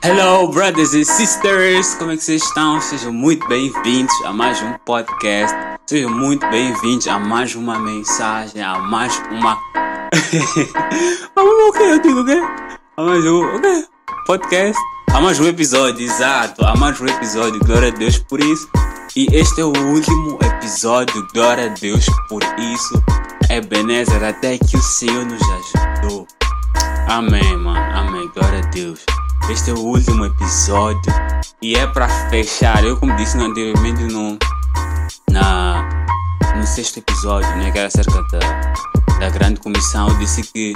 Hello, brothers and sisters! Como é que vocês estão? Sejam muito bem-vindos a mais um podcast. Sejam muito bem-vindos a mais uma mensagem, a mais uma. o quê? Eu digo o quê? A mais um. O quê? Podcast? A mais um episódio, exato. A mais um episódio, glória a Deus por isso. E este é o último episódio, glória a Deus por isso. Ebenezer, até que o Senhor nos ajudou. Amém, mano. Amém. Glória a Deus. Este é o último episódio e é para fechar. Eu, como disse anteriormente no, na, no sexto episódio, né, que era acerca da, da grande comissão, eu disse que,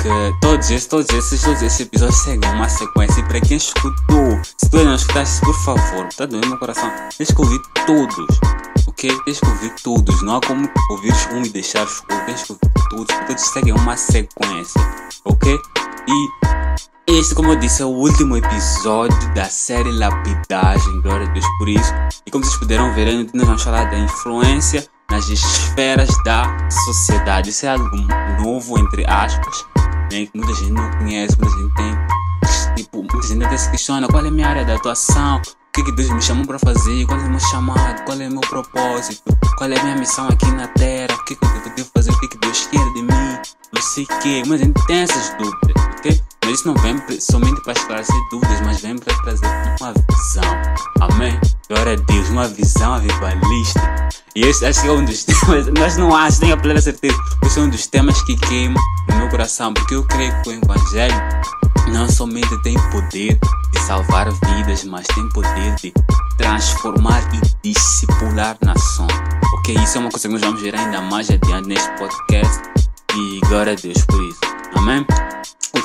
que todos, esses, todos, esses, todos esses episódios seguem uma sequência. E para quem escutou, se tu não escutaste, por favor, tá doendo meu coração, tens que ouvir todos. Ok? Tens que ouvir todos. Não há como ouvir um e deixar os outros. Tens que ouvir todos, todos seguem uma sequência. Ok? E este, como eu disse, é o último episódio da série Lapidagem, glória a Deus por isso. E como vocês puderam ver, nós vamos falar da influência nas esferas da sociedade. Isso é algo novo, entre aspas, né, que muita gente não conhece, muita gente tem. Tipo, muita gente até se questiona qual é a minha área de atuação, o que, que Deus me chamou para fazer, qual é o meu chamado, qual é o meu propósito, qual é a minha missão aqui na terra, o que, que eu devo fazer, o que, que Deus quer de mim, não sei o que. Mas a gente tem essas dúvidas, ok? Isso não vem somente para esclarecer dúvidas, mas vem para trazer uma visão. Amém? Glória a Deus, uma visão avivalista. E este acho que é um dos temas, mas não acho, tenho a plena certeza. Esse é um dos temas que queima no meu coração, porque eu creio que o Evangelho não somente tem poder de salvar vidas, mas tem poder de transformar e discipular nações. Ok? Isso é uma coisa que nós vamos ver ainda mais adiante neste podcast. E glória a Deus por isso. Amém?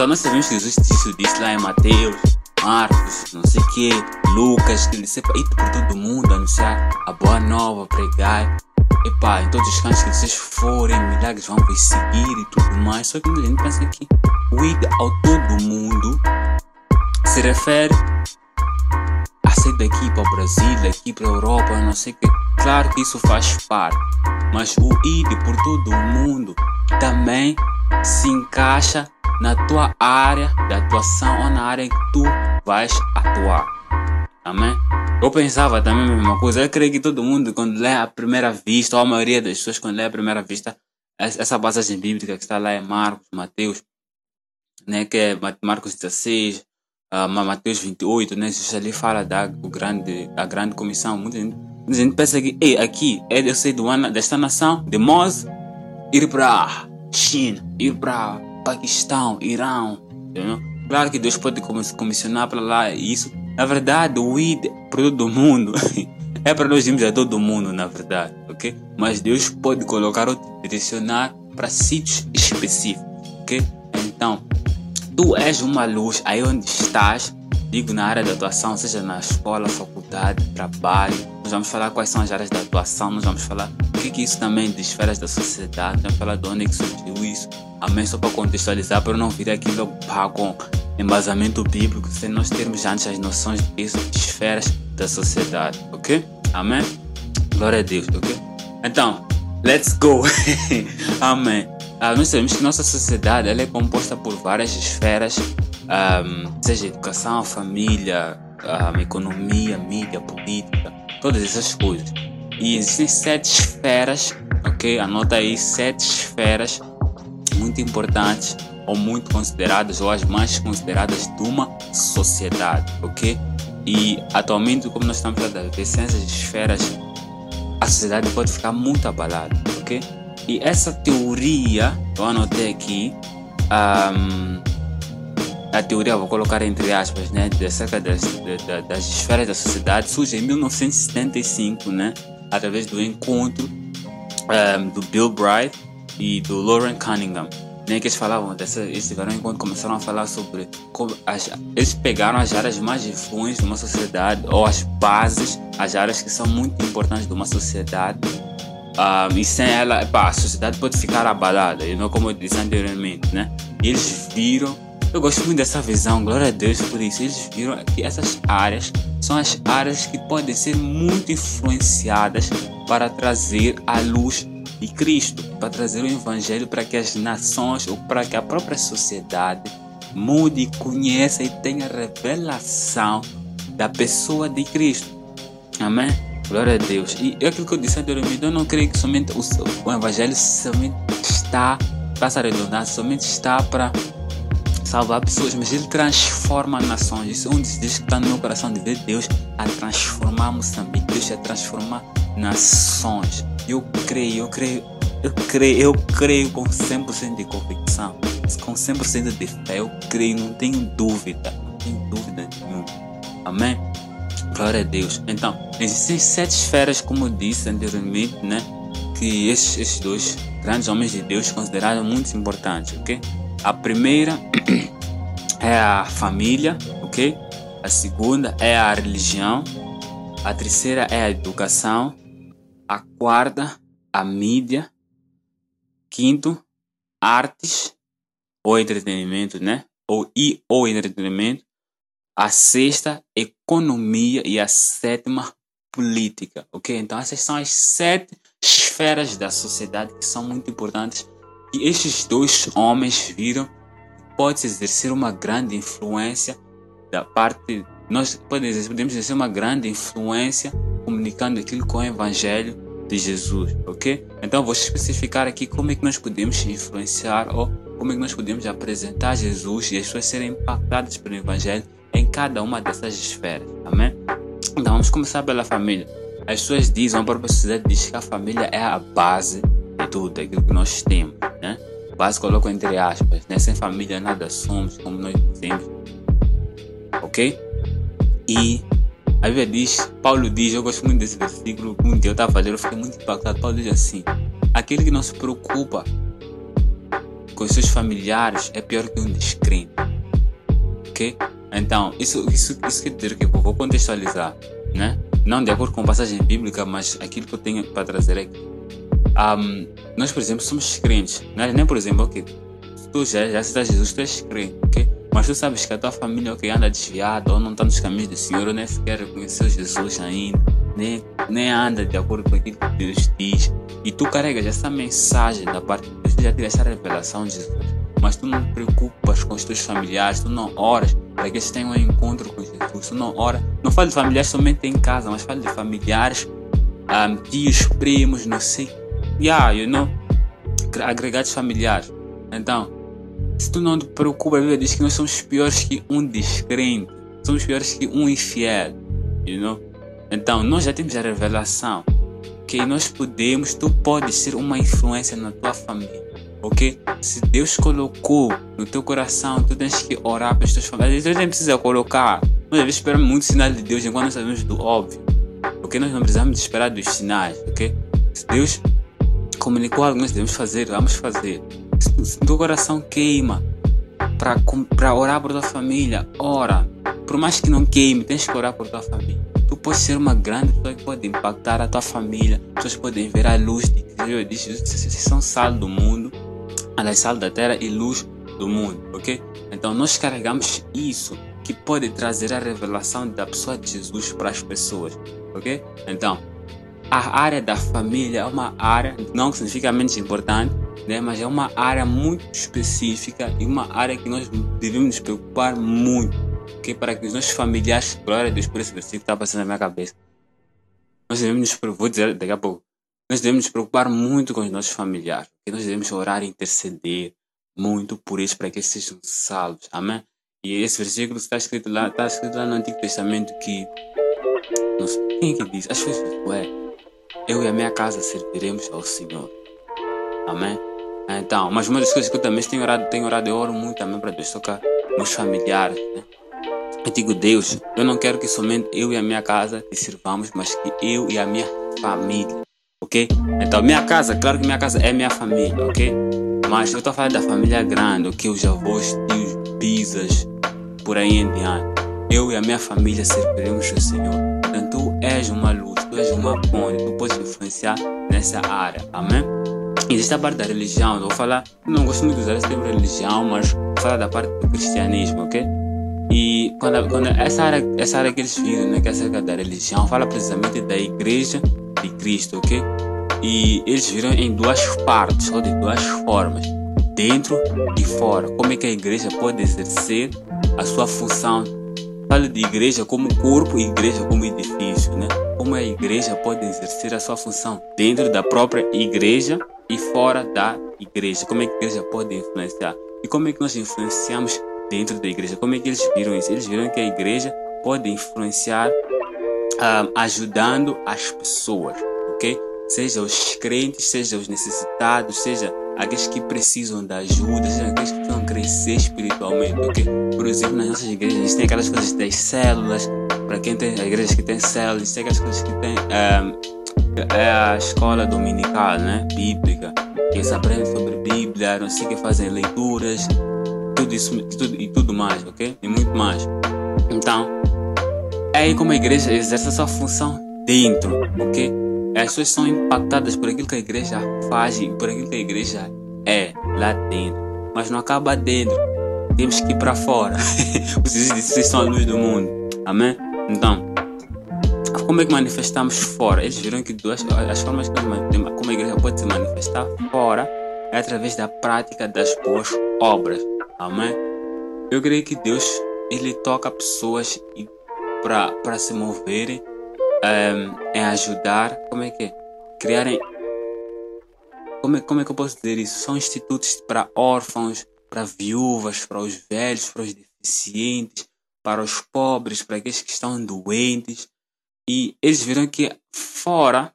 Então nós sabemos que Jesus disse, lá em Mateus, Marcos, não sei o que, Lucas, que ele disse ir por todo mundo, anunciar a boa nova, pregar. Epá, em todos os cantos que vocês forem, milagres vão vos seguir e tudo mais. Só que a gente pensa que o ir ao todo mundo se refere a sair daqui para o Brasil, daqui para a Europa, não sei o que. Claro que isso faz parte, mas o ir por todo o mundo também se encaixa na tua área de atuação ou na área que tu vais atuar. Amém? Eu pensava também a mesma coisa. Eu creio que todo mundo, quando lê a primeira vista, ou a maioria das pessoas, quando lê a primeira vista, essa passagem bíblica que está lá em Marcos, Mateus, né, que é Marcos 16, uh, Mateus 28, né, Jesus ali fala da, grande, da grande comissão. Muita gente, muita gente pensa que, ei, aqui é eu sei do desta nação, de Mós, ir para China, ir para Paquistão, Irão. Entendeu? Claro que Deus pode comissionar para lá isso. Na verdade, o ID para todo mundo é para nós irmos a todo mundo, na verdade, ok? Mas Deus pode colocar ou direcionar para sítios específicos, ok? Então, tu és uma luz aí onde estás digo na área de atuação, seja na escola, faculdade, trabalho. Nós vamos falar quais são as áreas de atuação, nós vamos falar o que, que isso também de esferas da sociedade, vamos falar de onde é que surgiu isso. Amém, só para contextualizar, para não vir aqui logo com embasamento bíblico, sem nós termos antes as noções disso, de esferas da sociedade, ok? Amém? Glória a Deus, ok? Então, let's go! Amém. Ah, nós sabemos que nossa sociedade ela é composta por várias esferas um, seja educação, família, um, economia, mídia, política, todas essas coisas. E existem sete esferas, ok? Anota aí sete esferas muito importantes ou muito consideradas ou as mais consideradas de uma sociedade, ok? E atualmente, como nós estamos falando das essas esferas, a sociedade pode ficar muito abalada, ok? E essa teoria, eu anotei aqui, um, a teoria, vou colocar entre aspas, né, acerca das, das, das esferas da sociedade, surge em 1975, né, através do encontro um, do Bill Bright e do Lauren Cunningham. Né, que eles falavam dessa, eles tiveram um encontro começaram a falar sobre como as, eles pegaram as áreas mais influentes de uma sociedade ou as bases, as áreas que são muito importantes de uma sociedade um, e sem ela, epá, a sociedade pode ficar abalada, e não como eu disse anteriormente, né? Eles viram eu gosto muito dessa visão, glória a Deus por isso. Eles viram que essas áreas são as áreas que podem ser muito influenciadas para trazer a luz de Cristo, para trazer o Evangelho para que as nações ou para que a própria sociedade mude, conheça e tenha revelação da pessoa de Cristo. Amém? Glória a Deus. E aquilo que eu disse anteriormente, eu não creio que somente o, o Evangelho somente está, para se arredondar, somente está para salvar pessoas, mas ele transforma nações. Isso é um desejo que está no meu coração de ver Deus a transformar Moçambique, Deus a transformar nações. Eu creio, eu creio, eu creio, eu creio com 100% de convicção, com 100% de fé, eu creio, não tenho dúvida, não tenho dúvida nenhuma. Amém? Glória a Deus. Então, existem sete esferas, como eu disse anteriormente, né? Que esses, esses dois grandes homens de Deus consideraram muito importantes, ok? A primeira é a família, ok? A segunda é a religião. A terceira é a educação. A quarta, a mídia. Quinto, artes ou entretenimento, né? Ou e ou entretenimento. A sexta, economia e a sétima, política, ok? Então essas são as sete esferas da sociedade que são muito importantes e estes dois homens viram que pode exercer uma grande influência da parte nós podemos, podemos exercer uma grande influência comunicando aquilo com o evangelho de Jesus, ok? Então vou especificar aqui como é que nós podemos influenciar ou como é que nós podemos apresentar Jesus e as pessoas serem impactadas pelo evangelho em cada uma dessas esferas, amém? Então vamos começar pela família. As pessoas dizem, a própria sociedade diz que a família é a base de tudo aquilo que nós temos né? Quase coloco entre aspas, né? Sem família nada somos, como nós dizemos. Ok? E a Bíblia diz, Paulo diz, eu gosto muito desse versículo, um dia eu estava lendo, eu fiquei muito impactado. Paulo diz assim: aquele que não se preocupa com seus familiares é pior que um descrente. Ok? Então, isso, isso, isso quer dizer que eu vou contextualizar, né? Não de acordo com passagem bíblica, mas aquilo que eu tenho para trazer aqui. Um, nós, por exemplo, somos crentes. Nós nem, por exemplo, ok, tu já, já citas Jesus, tu és crente, ok? Mas tu sabes que a tua família okay, anda desviada ou não está nos caminhos do Senhor, ou nem sequer reconheceu Jesus ainda, nem, nem anda de acordo com aquilo que Deus diz. E tu carregas essa mensagem da parte de Deus, tu já tira essa revelação de Jesus. Mas tu não te preocupas com os teus familiares, tu não oras para que eles tenham um encontro com Jesus, tu não ora. Não falo de familiares somente em casa, mas falo de familiares, um, tios, primos, não sei yeah, you know, agregados familiares. Então, se tu não te preocupa, a Bíblia diz que nós somos piores que um descrente, somos piores que um infiel, you know? Então, nós já temos a revelação que nós podemos, tu podes ser uma influência na tua família, ok? Se Deus colocou no teu coração, tu tens que orar para os teus familiares. Deus nem precisa colocar. Nós devemos esperar muito sinal de Deus enquanto nós sabemos do óbvio, ok? Nós não precisamos esperar dos sinais, ok? Se Deus comunicou algo que nós devemos fazer, vamos fazer. Se teu coração queima para orar por tua família, ora. Por mais que não queime, tens que orar por tua família. Tu podes ser uma grande pessoa que pode impactar a tua família. Pessoas podem ver a luz de Deus. Vocês são sal do mundo, aliás, sal da terra e luz do mundo, ok? Então nós carregamos isso que pode trazer a revelação da pessoa de Jesus para as pessoas, ok? Então a área da família é uma área, não que significa menos importante, né, mas é uma área muito específica e uma área que nós devemos nos preocupar muito, que para que os nossos familiares, glória a Deus por esse versículo que está passando na minha cabeça, nós devemos nos preocupar, vou dizer daqui a pouco, nós devemos nos preocupar muito com os nossos familiares, que nós devemos orar e interceder muito por eles para que eles sejam salvos, amém? E esse versículo está escrito lá, está escrito lá no Antigo Testamento que, quem é que diz? Acho que foi eu e a minha casa serviremos ao Senhor. Amém? Então, mas uma das coisas que eu também tenho orado, tenho orado, eu oro muito também para Deus tocar meus familiares. Né? Eu digo, Deus, eu não quero que somente eu e a minha casa te sirvamos, mas que eu e a minha família, ok? Então, minha casa, claro que minha casa é minha família, ok? Mas eu estou falando da família grande, ok? Os avós, tios, bisas, por aí em diante. Eu e a minha família serviremos ao Senhor. Tu és uma luz tu és uma ponte, tu podes influenciar nessa área, amém? Existe a parte da religião, eu vou falar, não gosto muito de usar esse termo religião, mas vou falar da parte do cristianismo, ok? E quando, quando essa, área, essa área que eles viram, né, que é acerca da religião, fala precisamente da igreja de Cristo, ok? E eles viram em duas partes, ou de duas formas. dentro e fora. Como é que a igreja pode exercer a sua função? Falo de igreja como corpo e igreja como edifício, né? Como a igreja pode exercer a sua função dentro da própria igreja e fora da igreja. Como é que a igreja pode influenciar? E como é que nós influenciamos dentro da igreja? Como é que eles viram isso? Eles viram que a igreja pode influenciar uh, ajudando as pessoas, ok? Seja os crentes, seja os necessitados, seja aqueles que precisam da ajuda, seja aqueles crescer espiritualmente, ok? Por exemplo, nas nossas igrejas, a gente tem aquelas coisas das células, para quem tem igrejas que tem células, tem aquelas coisas que tem uh, é a escola dominical, né? Bíblica, que eles aprendem sobre Bíblia, não sei que fazem leituras, tudo isso tudo, e tudo mais, ok? E muito mais. Então, é aí como a igreja exerce a sua função dentro, ok? As pessoas são impactadas por aquilo que a igreja faz e por aquilo que a igreja é lá dentro. Mas não acaba dentro. Temos que ir para fora. Vocês são a luz do mundo. Amém? Então, como é que manifestamos fora? Eles viram que duas, as formas que como a igreja pode se manifestar fora é através da prática das boas obras. Amém? Eu creio que Deus ele toca pessoas para se moverem um, em ajudar, como é que é? Criarem. Como é, como é que eu posso dizer isso? São institutos para órfãos, para viúvas, para os velhos, para os deficientes, para os pobres, para aqueles que estão doentes. E eles viram que fora,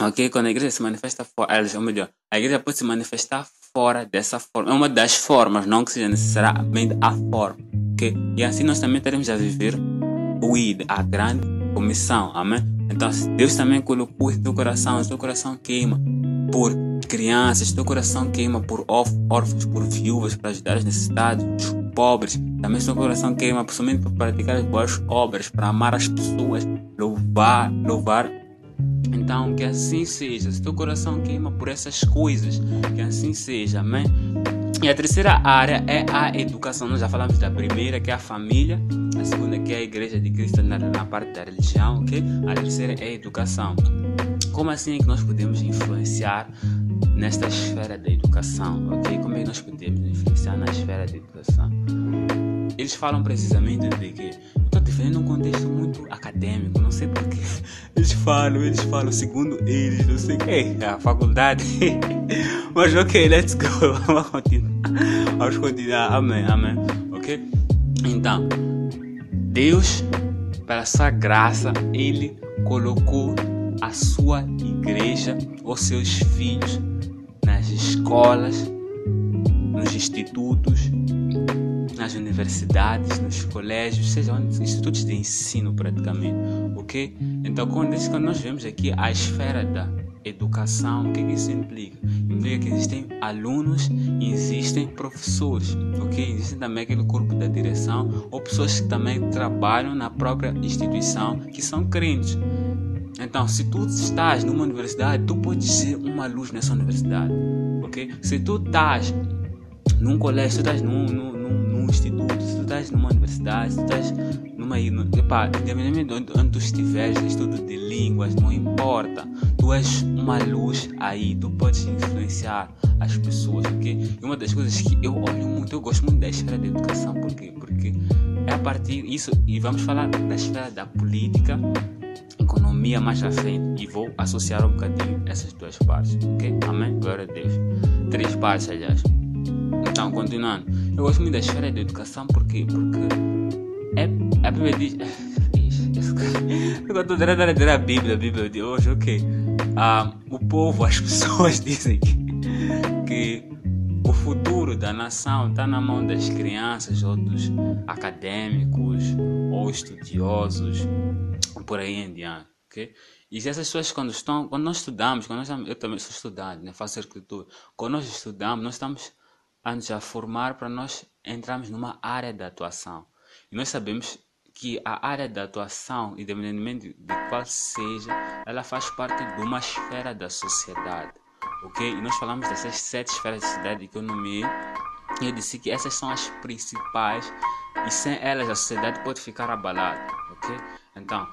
ok? Quando a igreja se manifesta fora, ou melhor, a igreja pode se manifestar fora dessa forma. É uma das formas, não que seja necessariamente a forma, ok? E assim nós também teremos a viver o ID, a grande comissão, amém? Então, Deus também colocou em teu coração, teu coração queima por crianças, teu coração queima por órfãos, por viúvas, para ajudar os necessitados, os pobres. Também seu coração queima somente para praticar as boas obras, para amar as pessoas, louvar, louvar. Então, que assim seja. Se teu coração queima por essas coisas, que assim seja, amém? E a terceira área é a educação. Nós já falamos da primeira, que é a família. A segunda, que é a igreja de Cristo na, na parte da religião, ok? A terceira é a educação. Como assim é que nós podemos influenciar nesta esfera da educação, ok? Como é que nós podemos influenciar na esfera da educação? Eles falam precisamente de que estou defendendo um contexto muito acadêmico, não sei porquê. Eles falam, eles falam segundo eles, não sei o que, é a faculdade. Mas ok, let's go, vamos continuar. Vamos continuar, amém, amém, ok? Então, Deus, pela sua graça, Ele colocou a sua igreja, os seus filhos, nas escolas, nos institutos, nas universidades, nos colégios, seja onde, institutos de ensino praticamente, ok? Então, quando, nós vemos aqui a esfera da educação, o que, isso implica? Implica que existem alunos e existem professores, ok? Existe também aquele corpo da direção ou pessoas que também trabalham na própria instituição que são crentes. Então, se tu estás numa universidade, tu podes ser uma luz nessa universidade, ok? Se tu estás num colégio, tu estás num, num, num, num instituto, estás numa universidade, estás numa. Epá, independente de onde, tu estiveres, estudo de línguas, não importa. Tu és uma luz aí, tu podes influenciar as pessoas, ok? E uma das coisas que eu olho muito, eu gosto muito da esfera da educação, por quê? Porque é a partir isso, e vamos falar da esfera da política economia mais à frente e vou associar um bocadinho essas duas partes, ok? Amém? Glória a Deus. Três partes, aliás. Então, continuando. Eu gosto muito da esfera da educação porque, porque é, a Bíblia diz. Eu estou tentando ler a Bíblia, a Bíblia de hoje, ok? Ah, o povo, as pessoas dizem que, que o futuro da nação está na mão das crianças ou dos acadêmicos ou estudiosos, por aí em diante. Okay? E essas pessoas quando estão, quando nós estudamos, quando nós eu também sou estudante, né, faço arquitetura, quando nós estudamos, nós estamos a nos a formar para nós entrarmos numa área de atuação. E nós sabemos que a área de atuação, independentemente de qual seja, ela faz parte de uma esfera da sociedade. Ok? E nós falamos dessas sete esferas da sociedade que eu nomeei. E eu disse que essas são as principais e sem elas a sociedade pode ficar abalada. Ok? Então,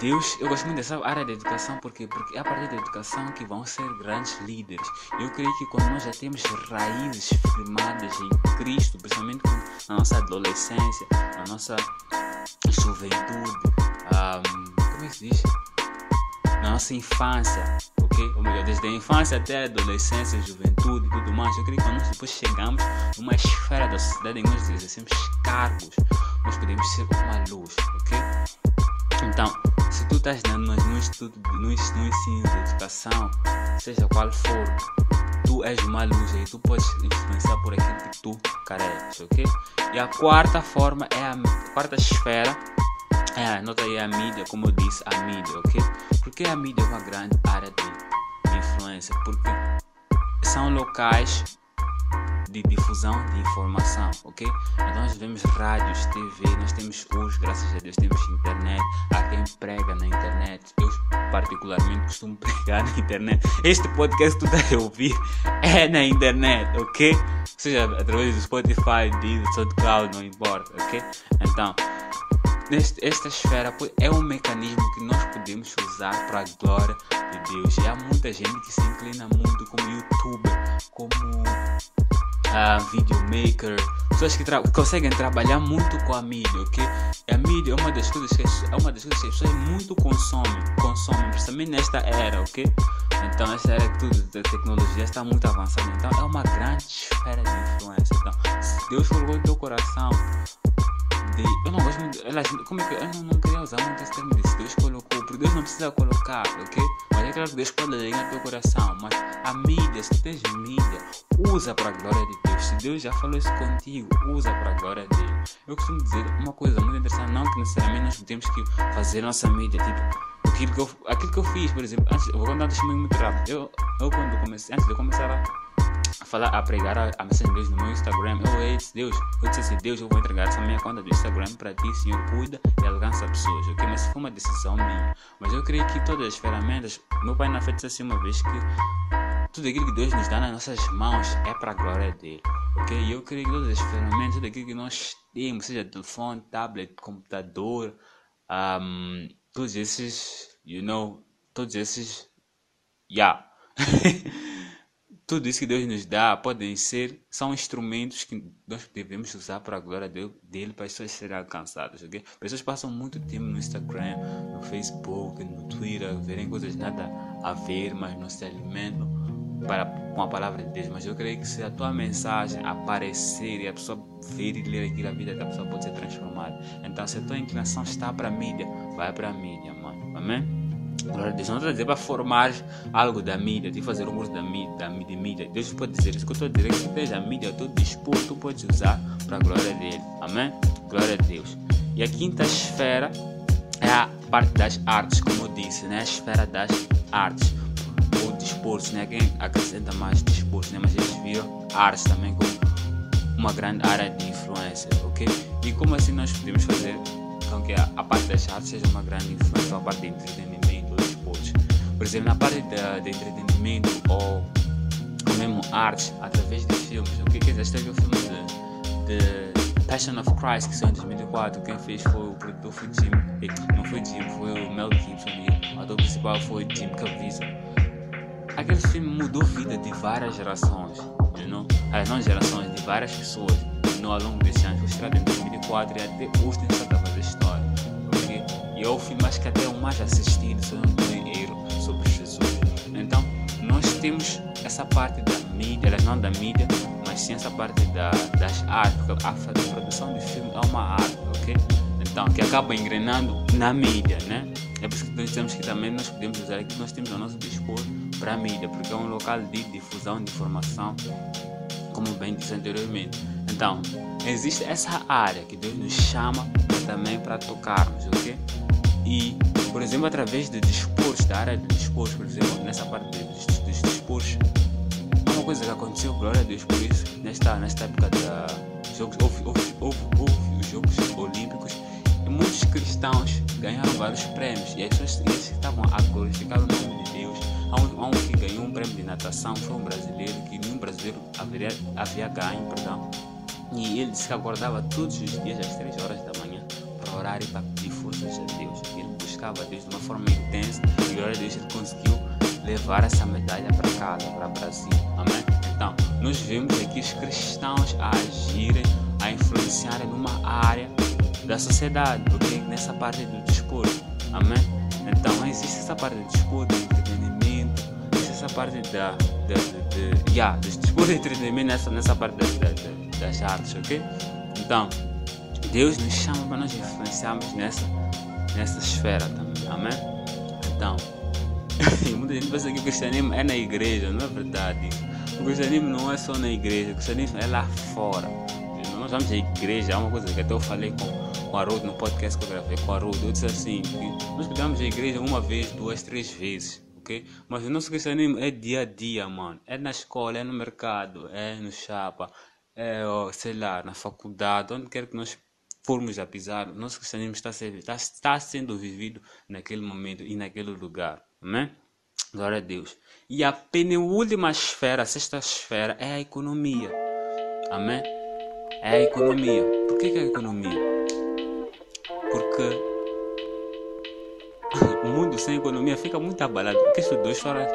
Deus, eu gosto muito dessa área da educação porque, porque é a partir da educação que vão ser grandes líderes. Eu creio que quando nós já temos raízes firmadas em Cristo, principalmente na nossa adolescência, na nossa juventude, um, como é que se diz? Na nossa infância, ok? Ou melhor, desde a infância até a adolescência, juventude e tudo mais. Eu creio que quando nós depois chegamos numa esfera da sociedade em que nós exercemos cargos, nós podemos ser uma luz, ok? Então, se tu estás no, no, no, estudo, no, no ensino de educação, seja qual for, tu és uma luz e tu podes influenciar por aquilo que tu careces, ok? E a quarta forma é a, a quarta esfera é, anota aí a mídia, como eu disse, a mídia, ok? Porque a mídia é uma grande área de influência, porque são locais de difusão de informação, ok? Então nós vemos rádios, TV, nós temos hoje, graças a Deus, temos internet, há quem prega na internet. Eu particularmente costumo pregar na internet. Este podcast que tu estás a ouvir é na internet, ok? Seja através do Spotify, do SoundCloud, não importa, ok? Então, esta esfera é um mecanismo que nós podemos usar para a glória de Deus. E há muita gente que se inclina muito como youtuber, como uh, videomaker, pessoas que tra conseguem trabalhar muito com a mídia, ok? A mídia é uma das coisas que, é uma das coisas que as pessoas muito consomem, consomem, principalmente nesta era, ok? Então essa era tudo da tecnologia está muito avançada, então é uma grande esfera de influência. Então, se Deus colocou no teu coração eu não gosto muito, como é que eu não, não queria usar muito esse termo de Deus colocou, porque Deus não precisa colocar, ok? Mas é claro que Deus pode alinhar teu coração, mas a mídia, se tu tens mídia, usa para a glória de Deus. Se Deus já falou isso contigo, usa para a glória dele. Eu costumo dizer uma coisa muito interessante, não que necessariamente nós temos que fazer nossa mídia, tipo, aquilo que eu, aquilo que eu fiz, por exemplo, antes, vou contar um testemunho muito rápido. Eu, eu quando comecei, antes de eu começar a a falar, a pregar a, a mensagem de Deus no meu Instagram. Eu disse, Deus, eu disse assim, Deus, eu vou entregar essa minha conta do Instagram para ti, Senhor, cuida e alcança pessoas, ok? Mas foi uma decisão minha. Mas eu creio que todas as ferramentas, meu pai na fé disse assim uma vez que tudo aquilo que Deus nos dá nas nossas mãos é para a glória dele, ok? E eu creio que todas as ferramentas, tudo aquilo que nós temos, seja telefone, tablet, computador, um, todos esses, you know, todos esses, yeah. Tudo isso que Deus nos dá podem ser, são instrumentos que nós devemos usar para a glória dele, para as pessoas serem alcançadas. Okay? Pessoas passam muito tempo no Instagram, no Facebook, no Twitter, verem coisas nada a ver, mas não se alimentam para, com a palavra de Deus. Mas eu creio que se a tua mensagem aparecer e a pessoa ver e ler aquilo, a vida da pessoa pode ser transformada. Então, se a tua inclinação está para a mídia, vai para a mídia, mano. Amém? Deus. Não estou a dizer para formar algo da mídia, de fazer um curso da mídia, da mídia, mídia. Deus pode dizer isso. que eu estou é que tens a mídia, eu estou disposto, tu podes usar para a glória dele. Amém? Glória a Deus. E a quinta esfera é a parte das artes, como eu disse, né? A esfera das artes. O desporto, né? Quem acrescenta mais desporto, né? Mas eles viram artes também como uma grande área de influência, ok? E como assim nós podemos fazer com que a, a parte das artes seja uma grande influência, a parte de entretenimento? Por exemplo, na parte de, de entretenimento ou, mesmo arte, através de filmes. O que é que é? Teve o filme de, de Passion of Christ, que saiu em 2004. Quem fez foi o produtor foi Jim. Não foi Jim, foi o Mel Gibson. E o ator principal foi Jim Caviezel. Aquele filme mudou a vida de várias gerações. You know? As não gerações, de várias pessoas no, ao longo desse ano. Foi estreado em 2004 e até hoje tem que fazer história. E o filme acho que até o mais assistido, se eu não sobre Jesus. Então, nós temos essa parte da mídia, não da mídia, mas sim essa parte da, das artes, porque a, a produção de filme é uma arte, ok? Então, que acaba engrenando na mídia, né? É por isso que nós temos que também nós podemos usar aqui, nós temos ao nosso dispor para a mídia, porque é um local de difusão de informação, como bem disse anteriormente. Então, existe essa área que Deus nos chama também para tocarmos, ok? E por exemplo, através de discursos, da área de discursos, por exemplo, nessa parte dos, dos discursos, é uma coisa que aconteceu, glória a Deus por isso, nesta, nesta época da Jogos, houve, houve, houve, houve os Jogos Olímpicos e muitos cristãos ganharam vários prêmios e as pessoas eles estavam a glorificar o nome de Deus. Há um, há um que ganhou um prêmio de natação, foi um brasileiro, que nenhum brasileiro haveria, havia ganho, perdão. E ele disse que acordava todos os dias às 3 horas da manhã para orar e para pedir forças a Deus. Buscava Deus de uma forma intensa e glória a Deus ele conseguiu levar essa medalha para casa, para o Brasil. Amém? Então, nós vemos aqui os cristãos a agirem, a influenciarem numa área da sociedade, ok? Nessa parte do desporto. Amém? Então, existe essa parte do desporto, do entretenimento, existe essa parte da, da, de, de, yeah, do desporto e entretenimento nessa, nessa parte da, da, das artes, ok? Então, Deus nos chama para nós influenciarmos nessa, nessa esfera também. Amém? Então, muita gente pensa que o cristianismo é na igreja, não é verdade. O cristianismo não é só na igreja, o cristianismo é lá fora. Nós vamos à igreja, é uma coisa que até eu falei com, com a Haroldo no podcast que eu gravei com a Haroldo. Eu disse assim: nós podemos à igreja uma vez, duas, três vezes. ok? Mas o nosso cristianismo é dia a dia, mano. É na escola, é no mercado, é no chapa, é, sei lá, na faculdade, onde quer que nós formos a pisar, o nosso cristianismo está, está, está sendo vivido naquele momento e naquele lugar. Amém? Glória a Deus. E a penúltima esfera, a sexta esfera, é a economia. Amém? É a economia. Por que, que é a economia? Porque o mundo sem economia fica muito abalado. Porque estudou história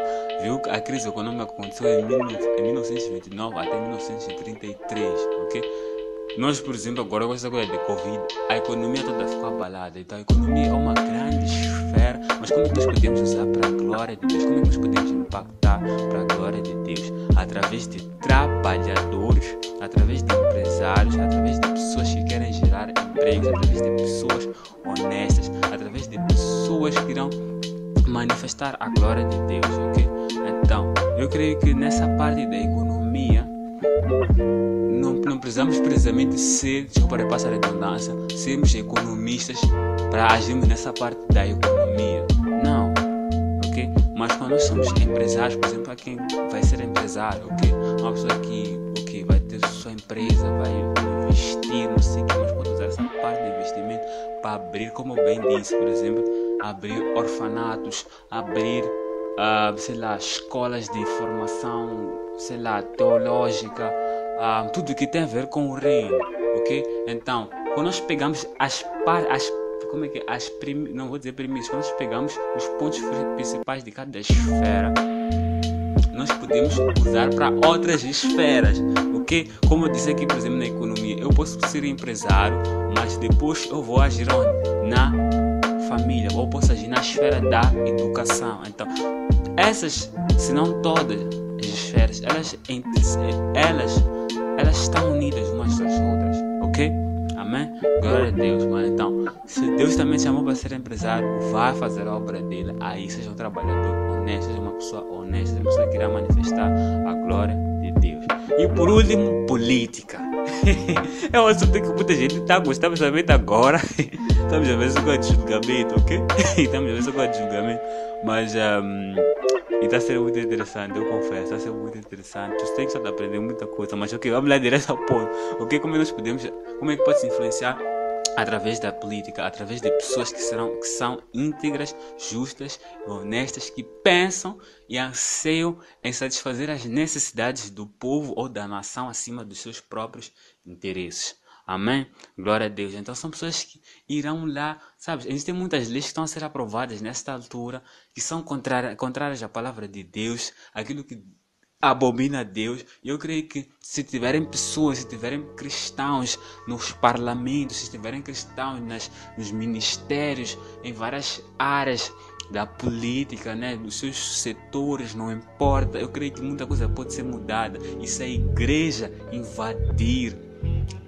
viu que a crise econômica aconteceu em 1929 até 1933, ok? Nós, por exemplo, agora com essa coisa de Covid, a economia toda ficou abalada. Então a economia é uma grande esfera, mas como é que nós podemos usar para a glória de Deus? Como é que nós podemos impactar para a glória de Deus? Através de trabalhadores, através de empresários, através de pessoas que querem gerar empregos, através de pessoas honestas, através de pessoas que irão manifestar a glória de Deus, ok? Então, eu creio que nessa parte da economia não, precisamos precisamente ser, desculpa passar a redundância, sermos economistas para agirmos nessa parte da economia. Não, ok? Mas quando nós somos empresários, por exemplo, quem vai ser empresário, ok? Uma pessoa que okay, vai ter sua empresa, vai investir, não sei o que, mas pode usar essa parte de investimento para abrir, como bem disse, por exemplo, abrir orfanatos, abrir, uh, sei lá, escolas de formação, sei lá, teológica, uh, tudo que tem a ver com o reino, ok? Então, quando nós pegamos as as como é que é? as prim, não vou dizer primeiros, quando nós pegamos os pontos principais de cada esfera, nós podemos usar para outras esferas, ok? Como eu disse aqui, por exemplo, na economia, eu posso ser empresário, mas depois eu vou agir onde? Na família, ou posso agir na esfera da educação. Então, essas, se não todas as esferas, elas, elas, elas estão unidas umas às outras, ok? Amém? Glória a Deus, mano. Então, se Deus também chamou para ser empresário, vai fazer a obra dele. Aí seja um trabalhador honesto, seja uma pessoa honesta, uma pessoa que irá manifestar a glória de Deus. E por último, política. é um assunto que muita gente está gostando, principalmente agora. Estamos a ver se com de julgamento, ok? Estamos a ver se com de julgamento. Mas um, está sendo muito interessante, eu confesso, está sendo muito interessante. Tem que só aprender muita coisa, mas ok, vamos lá direto ao ponto. Ok, como é nós podemos, como é que pode se influenciar através da política, através de pessoas que, serão, que são íntegras, justas, honestas, que pensam e anseiam em satisfazer as necessidades do povo ou da nação acima dos seus próprios interesses. Amém? Glória a Deus. Então são pessoas que irão lá, sabe? Existem muitas leis que estão a ser aprovadas nesta altura, que são contrárias, contrárias à palavra de Deus, aquilo que abomina a Deus. Eu creio que se tiverem pessoas, se tiverem cristãos nos parlamentos, se tiverem cristãos nas, nos ministérios, em várias áreas da política, né, dos seus setores, não importa. Eu creio que muita coisa pode ser mudada. E se a igreja invadir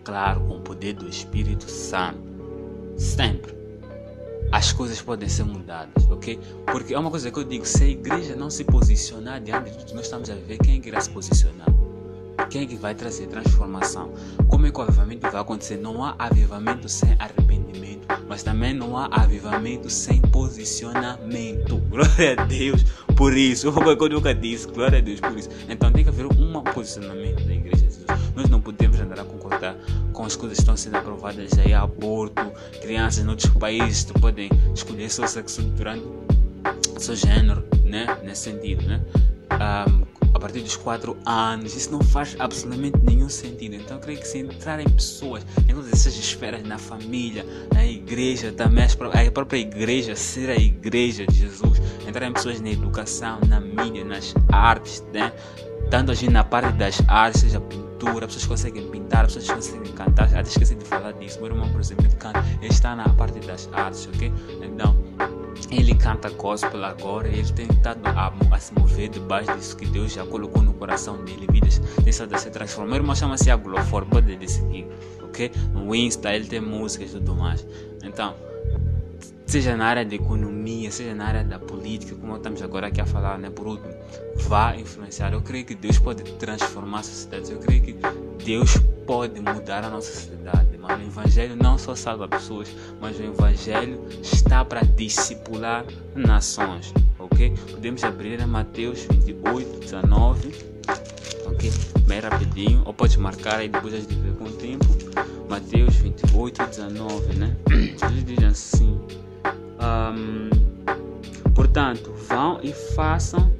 claro, com o poder do Espírito Santo. Sempre. As coisas podem ser mudadas, ok? Porque é uma coisa que eu digo: se a igreja não se posicionar diante de tudo que nós estamos a ver, quem é que irá se posicionar? Quem é que vai trazer transformação? Como é que o avivamento vai acontecer? Não há avivamento sem arrependimento, mas também não há avivamento sem posicionamento. Glória a Deus por isso. Como eu nunca disse, glória a Deus por isso. Então tem que haver um posicionamento Nós não podemos andar a concordar com as coisas que estão sendo aprovadas aí, aborto, crianças em outros países que podem escolher seu sexo durante seu gênero, né? Nesse sentido, né? Um, a partir dos 4 anos. Isso não faz absolutamente nenhum sentido. Então creio que se entrar em pessoas, em todas essas esferas, na família, na igreja, também a própria igreja, ser a igreja de Jesus, entrar em pessoas na educação, na mídia, nas artes, né? tanto agir na parte das artes, seja pintura, pessoas conseguem pintar, pessoas conseguem cantar, até esqueci de falar disso, meu irmão, por exemplo, ele canta, ele está na parte das artes, ok? Então, ele canta gospel agora, ele tem estado a, a, se mover debaixo disso que Deus já colocou no coração dele, vidas tem estado a se transformar. Meu irmão chama-se Aglofor, pode seguir, ok? No Insta ele tem músicas e tudo mais. Então, seja na área da economia, seja na área da política, como estamos agora aqui a falar, né? Por último, vá influenciar. Eu creio que Deus pode transformar a sociedade. Eu creio que Deus pode mudar a nossa sociedade. Mas o Evangelho não só salva pessoas, mas o Evangelho está para discipular nações. Ok? Podemos abrir a Mateus 28, 19. Ok? Bem rapidinho. Ou pode marcar aí depois a gente vê com o tempo. Mateus 28, 19, né? Jesus diz assim. Um, portanto, vão e façam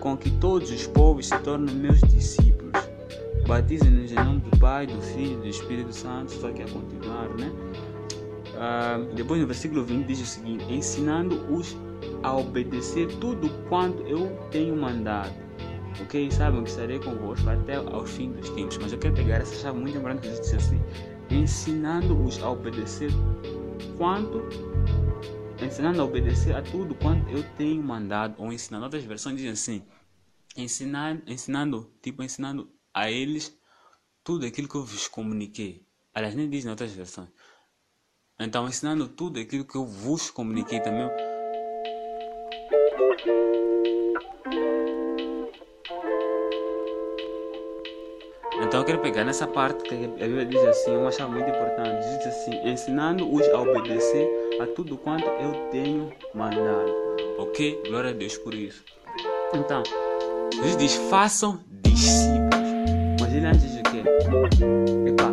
com que todos os povos se tornem meus discípulos. Batizem-nos em nome do Pai, do Filho e do Espírito Santo. Só que a continuar, né? Uh, depois no versículo 20 diz o seguinte: ensinando-os a obedecer tudo quanto eu tenho mandado. Ok? Sabem que estarei convosco até ao fim dos tempos. Mas eu quero pegar essa chave muito importante que diz assim: ensinando-os a obedecer quanto ensinando a obedecer a tudo quanto eu tenho mandado ou ensinando. Outras versões dizem assim: ensinar, ensinando, tipo, ensinando a eles tudo aquilo que eu vos comuniquei. Aliás, nem diz em outras versões. Então, ensinando tudo aquilo que eu vos comuniquei também. Eu quero pegar nessa parte que a Bíblia diz assim, uma chave muito importante, diz assim, ensinando-os a obedecer a tudo quanto eu tenho mandado. Ok? Glória a Deus por isso. Então, Jesus diz, façam discípulos. Mas ele antes o quê? Epa,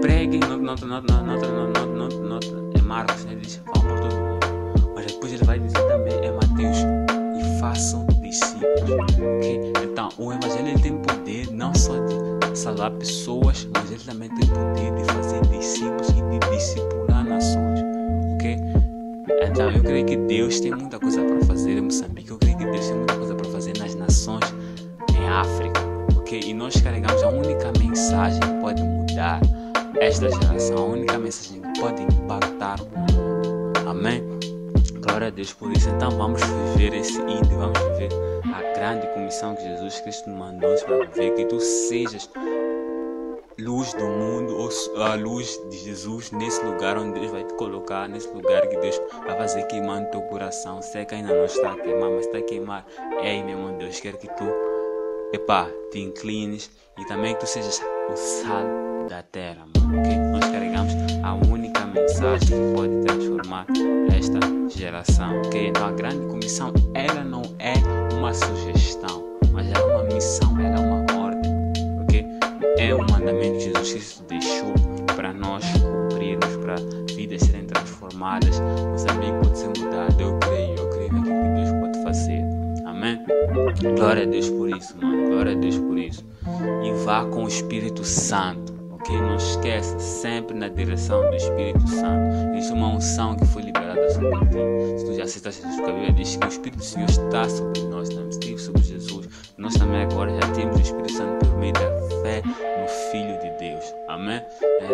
preguem, nota, nota, nota, nota, nota, nota, é Marcos, ele diz, vão por todo mundo. Mas depois ele vai dizer também, é Mateus, e façam discípulos. Ok? Então, o Evangelho tem poder não só de salvar pessoas, mas ele também tem poder de fazer discípulos e de discipular nações. Ok? Então eu creio que Deus tem muita coisa para fazer em Moçambique. Eu creio que Deus tem muita coisa para fazer nas nações em África. Ok? E nós carregamos a única mensagem que pode mudar esta geração, a única mensagem que pode impactar o mundo. Amém? Glória a Deus por isso. Então vamos viver esse índio, vamos viver a grande comissão que Jesus Cristo mandou para viver, que tu sejas luz do mundo, ou a luz de Jesus nesse lugar onde Deus vai te colocar, nesse lugar que Deus vai fazer queimar no teu coração. Sei que ainda não está a queimar, mas está a queimar. Ei, meu irmão, Deus quer que tu, epá, te inclines e também que tu sejas o sal da terra, mano, ok? Nós carregamos a única mensagem que pode transformar esta geração, ok? Então a grande comissão, ela não é uma sugestão, mas é uma missão, ela é uma é o mandamento que Jesus Cristo deixou para nós cumprirmos, para vidas serem transformadas. Moçambique pode ser mudado. Eu creio, eu creio naquilo que Deus pode fazer. Amém? Glória a Deus por isso, mano. Glória a Deus por isso. E vá com o Espírito Santo. Ok? Não esqueça, sempre na direção do Espírito Santo. Existe uma unção que foi liberada sobre ti. Se tu já aceitas Jesus, a Bíblia diz que o Espírito do Senhor está sobre nós, esteve sobre Jesus. Nós também agora já temos o Espírito Santo por meio da fé Filho de Deus. Amém?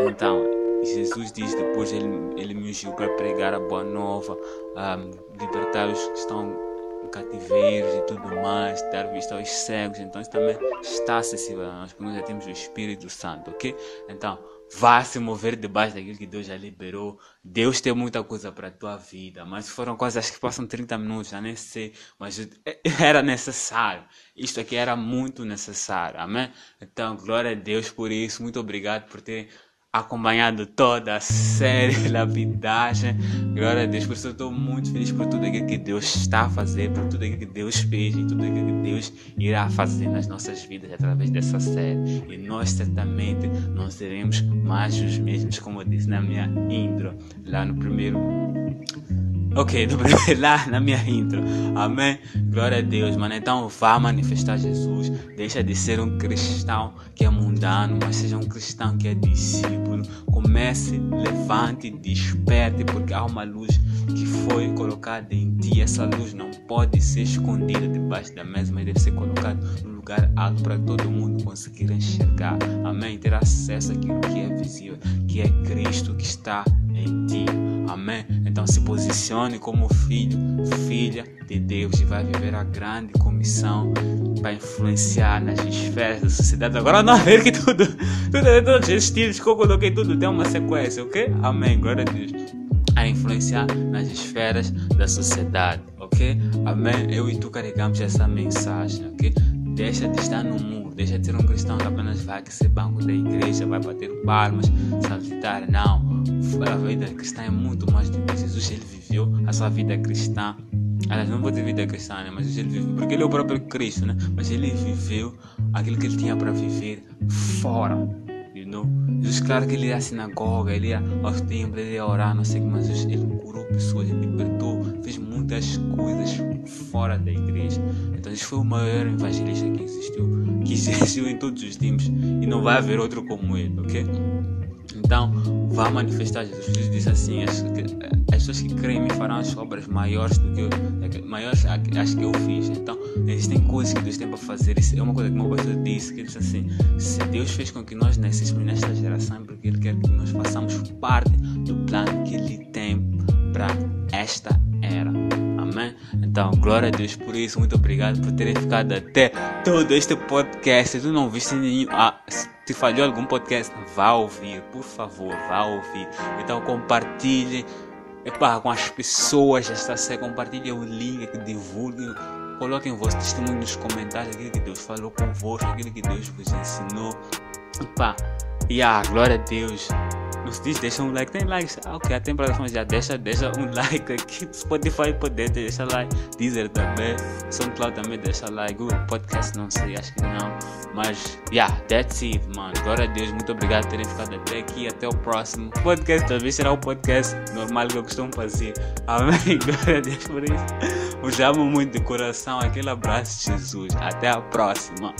Então, Jesus diz depois ele, ele me ungiu para pregar a boa nova, um, libertar os que estão cativeiros e tudo mais, dar vista aos cegos. Então isso também está acessível a nós, porque nós já temos o Espírito Santo, ok? Então, vá se mover debaixo daquilo que Deus já liberou. Deus tem muita coisa para a tua vida, mas foram coisas que passam 30 minutos, já nem sei, mas era necessário. Isto aqui era muito necessário, amém? Então, glória a Deus por isso. Muito obrigado por ter acompanhado toda a série Lapidagem. Glória a Deus, por isso eu estou muito feliz por tudo aquilo que Deus está a fazer, por tudo aquilo que Deus fez e tudo aquilo que Deus irá fazer nas nossas vidas através dessa série. E nós certamente não seremos mais os mesmos, como eu disse na minha intro, lá no primeiro Ok, dobrei lá na minha intro. Amém? Glória a Deus, mano. Então vá manifestar Jesus. Deixa de ser um cristão que é mundano, mas seja um cristão que é discípulo. Comece, levante, desperte, porque há uma luz que foi colocada em ti. Essa luz não pode ser escondida debaixo da mesa, mas deve ser colocada no lugar alto para todo mundo conseguir enxergar. Amém? Ter acesso àquilo que é visível, que é Cristo que está em ti. Amém? Então se posicione como filho, filha de Deus e vai viver a grande comissão para influenciar nas esferas da sociedade. Agora não ver que tudo, tudo, todos esses estilos que eu coloquei, tudo tem uma sequência, ok? Amém. Glória a Deus. A influenciar nas esferas da sociedade, ok? Amém. Eu e tu carregamos essa mensagem, ok? Deixa de estar no mundo, deixa de ser um cristão que apenas vai aquecer banco da igreja, vai bater palmas, saltitar. Não. A vida cristã é muito mais do que Jesus ele viveu a sua vida cristã. Aliás, não vou dizer vida cristã, né? mas ele viveu, porque ele é o próprio Cristo, né? Mas ele viveu aquilo que ele tinha para viver fora. Jesus, claro que ele ia à sinagoga, ele ia aos templos, ele ia orar, não sei o que, mas Jesus, ele curou pessoas, ele libertou, fez muitas coisas fora da igreja. Então, Jesus foi o maior evangelista que existiu, que existiu em todos os tempos, e não vai haver outro como ele, ok? Então, vá manifestar Jesus. Disse assim: as, as pessoas que creem me farão as obras maiores do que eu, maiores as que eu fiz. Então, existem coisas que Deus tem para fazer. Isso é uma coisa que meu pastor disse: que ele disse assim, se Deus fez com que nós nascêssemos nesta geração, é porque Ele quer que nós façamos parte do plano que Ele tem para esta era. Amém? Então, glória a Deus por isso. Muito obrigado por terem ficado até todo este podcast. Se tu não viste nenhum. Ah, se falhou algum podcast, vá ouvir, por favor, vá ouvir. Então, compartilhe epá, com as pessoas esta série. Compartilhe o link, divulguem. Coloquem o vosso testemunho nos comentários, aquilo que Deus falou convosco, aquilo que Deus vos ensinou. Epá, e a glória a Deus nos diz, deixa um like, tem likes, ah, ok, a temporada já deixa, deixa um like aqui, Spotify poder deixa like, Deezer também, SoundCloud também deixa like, Google Podcast não sei, acho que não, mas, yeah, that's it, mano, glória a Deus, muito obrigado por terem ficado até aqui, até o próximo podcast, talvez será o podcast normal que eu costumo fazer, amém, glória a Deus por isso, vos amo muito de coração, aquele abraço Jesus, até a próxima.